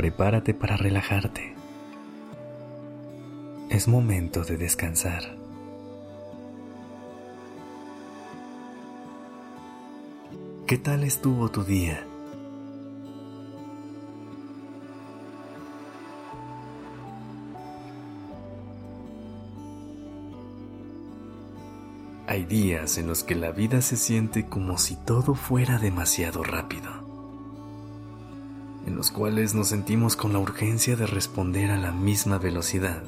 Prepárate para relajarte. Es momento de descansar. ¿Qué tal estuvo tu día? Hay días en los que la vida se siente como si todo fuera demasiado rápido, en los cuales nos sentimos con la urgencia de responder a la misma velocidad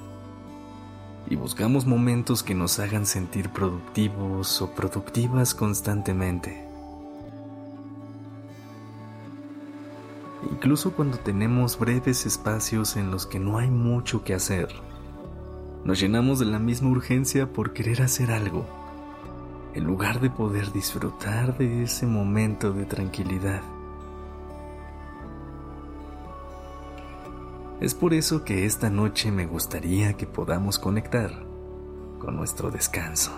y buscamos momentos que nos hagan sentir productivos o productivas constantemente. Incluso cuando tenemos breves espacios en los que no hay mucho que hacer, nos llenamos de la misma urgencia por querer hacer algo en lugar de poder disfrutar de ese momento de tranquilidad. Es por eso que esta noche me gustaría que podamos conectar con nuestro descanso,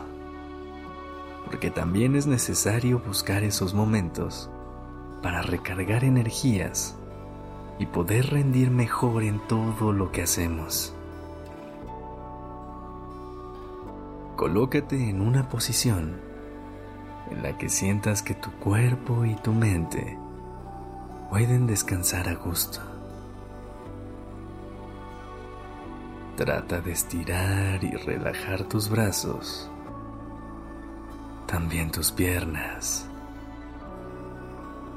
porque también es necesario buscar esos momentos para recargar energías y poder rendir mejor en todo lo que hacemos. Colócate en una posición en la que sientas que tu cuerpo y tu mente pueden descansar a gusto. Trata de estirar y relajar tus brazos, también tus piernas.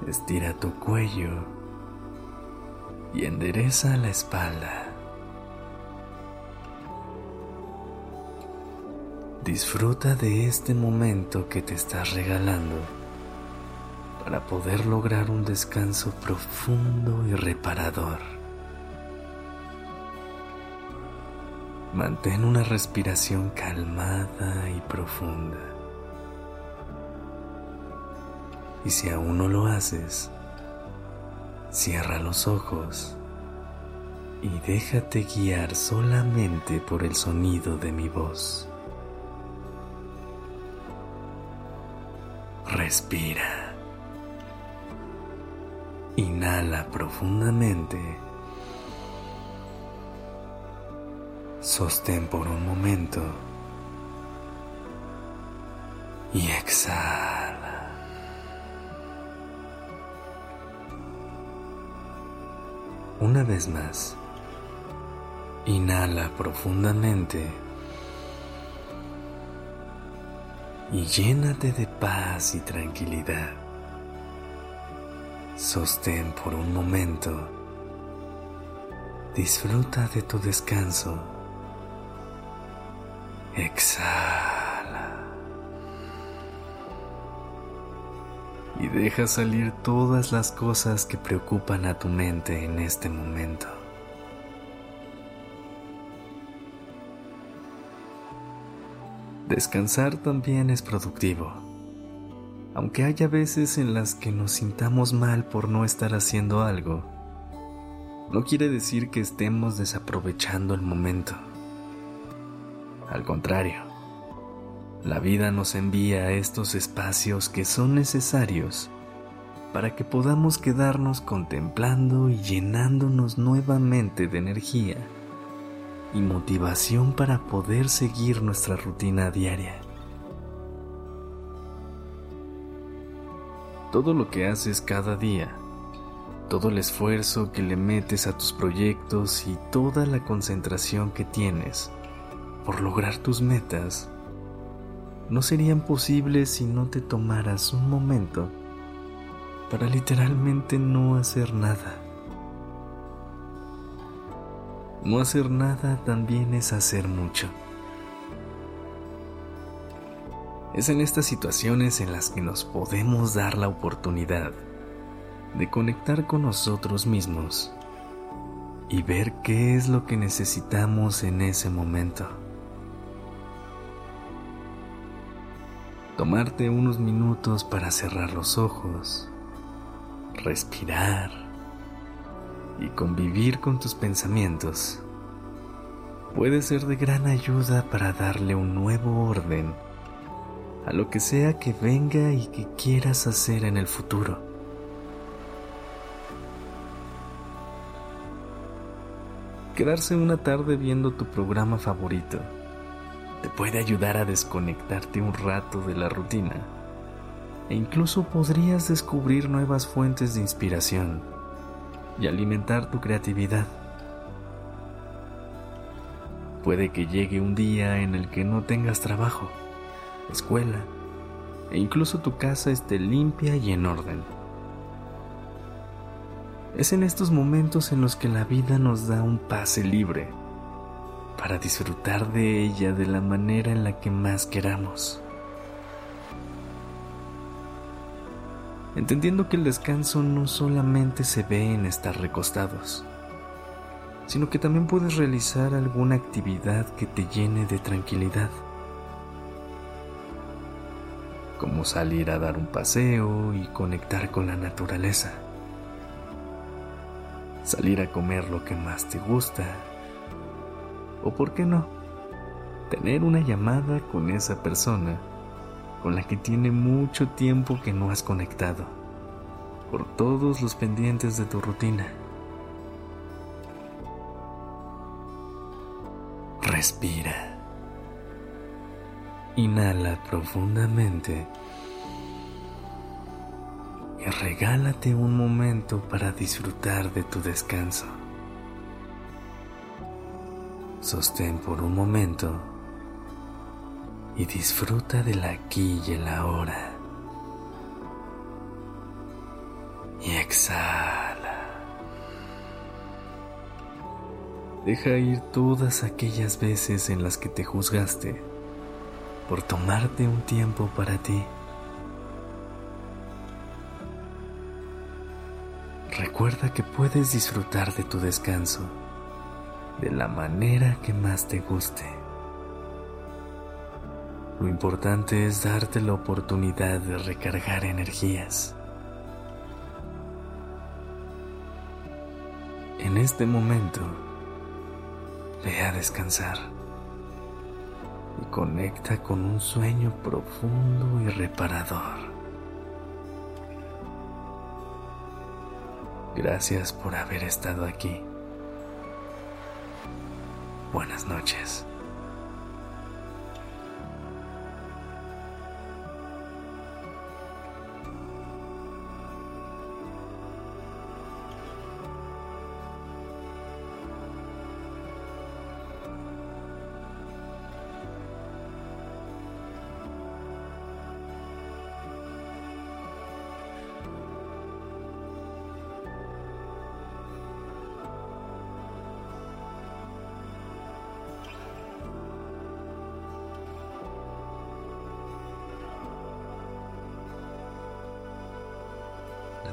Estira tu cuello y endereza la espalda. Disfruta de este momento que te estás regalando para poder lograr un descanso profundo y reparador. Mantén una respiración calmada y profunda. Y si aún no lo haces, cierra los ojos y déjate guiar solamente por el sonido de mi voz. Respira. Inhala profundamente. Sostén por un momento. Y exhala. Una vez más. Inhala profundamente. y llénate de paz y tranquilidad. Sostén por un momento. Disfruta de tu descanso. Exhala. Y deja salir todas las cosas que preocupan a tu mente en este momento. Descansar también es productivo, aunque haya veces en las que nos sintamos mal por no estar haciendo algo. No quiere decir que estemos desaprovechando el momento. Al contrario, la vida nos envía estos espacios que son necesarios para que podamos quedarnos contemplando y llenándonos nuevamente de energía y motivación para poder seguir nuestra rutina diaria. Todo lo que haces cada día, todo el esfuerzo que le metes a tus proyectos y toda la concentración que tienes por lograr tus metas, no serían posibles si no te tomaras un momento para literalmente no hacer nada. No hacer nada también es hacer mucho. Es en estas situaciones en las que nos podemos dar la oportunidad de conectar con nosotros mismos y ver qué es lo que necesitamos en ese momento. Tomarte unos minutos para cerrar los ojos, respirar y convivir con tus pensamientos puede ser de gran ayuda para darle un nuevo orden a lo que sea que venga y que quieras hacer en el futuro. Quedarse una tarde viendo tu programa favorito te puede ayudar a desconectarte un rato de la rutina. E incluso podrías descubrir nuevas fuentes de inspiración y alimentar tu creatividad. Puede que llegue un día en el que no tengas trabajo, escuela e incluso tu casa esté limpia y en orden. Es en estos momentos en los que la vida nos da un pase libre para disfrutar de ella de la manera en la que más queramos. Entendiendo que el descanso no solamente se ve en estar recostados, sino que también puedes realizar alguna actividad que te llene de tranquilidad, como salir a dar un paseo y conectar con la naturaleza salir a comer lo que más te gusta, o por qué no, tener una llamada con esa persona con la que tiene mucho tiempo que no has conectado, por todos los pendientes de tu rutina. Respira. Inhala profundamente regálate un momento para disfrutar de tu descanso. Sostén por un momento y disfruta del aquí y el ahora. Y exhala. Deja ir todas aquellas veces en las que te juzgaste por tomarte un tiempo para ti. Recuerda que puedes disfrutar de tu descanso de la manera que más te guste. Lo importante es darte la oportunidad de recargar energías. En este momento, ve a descansar y conecta con un sueño profundo y reparador. Gracias por haber estado aquí. Buenas noches.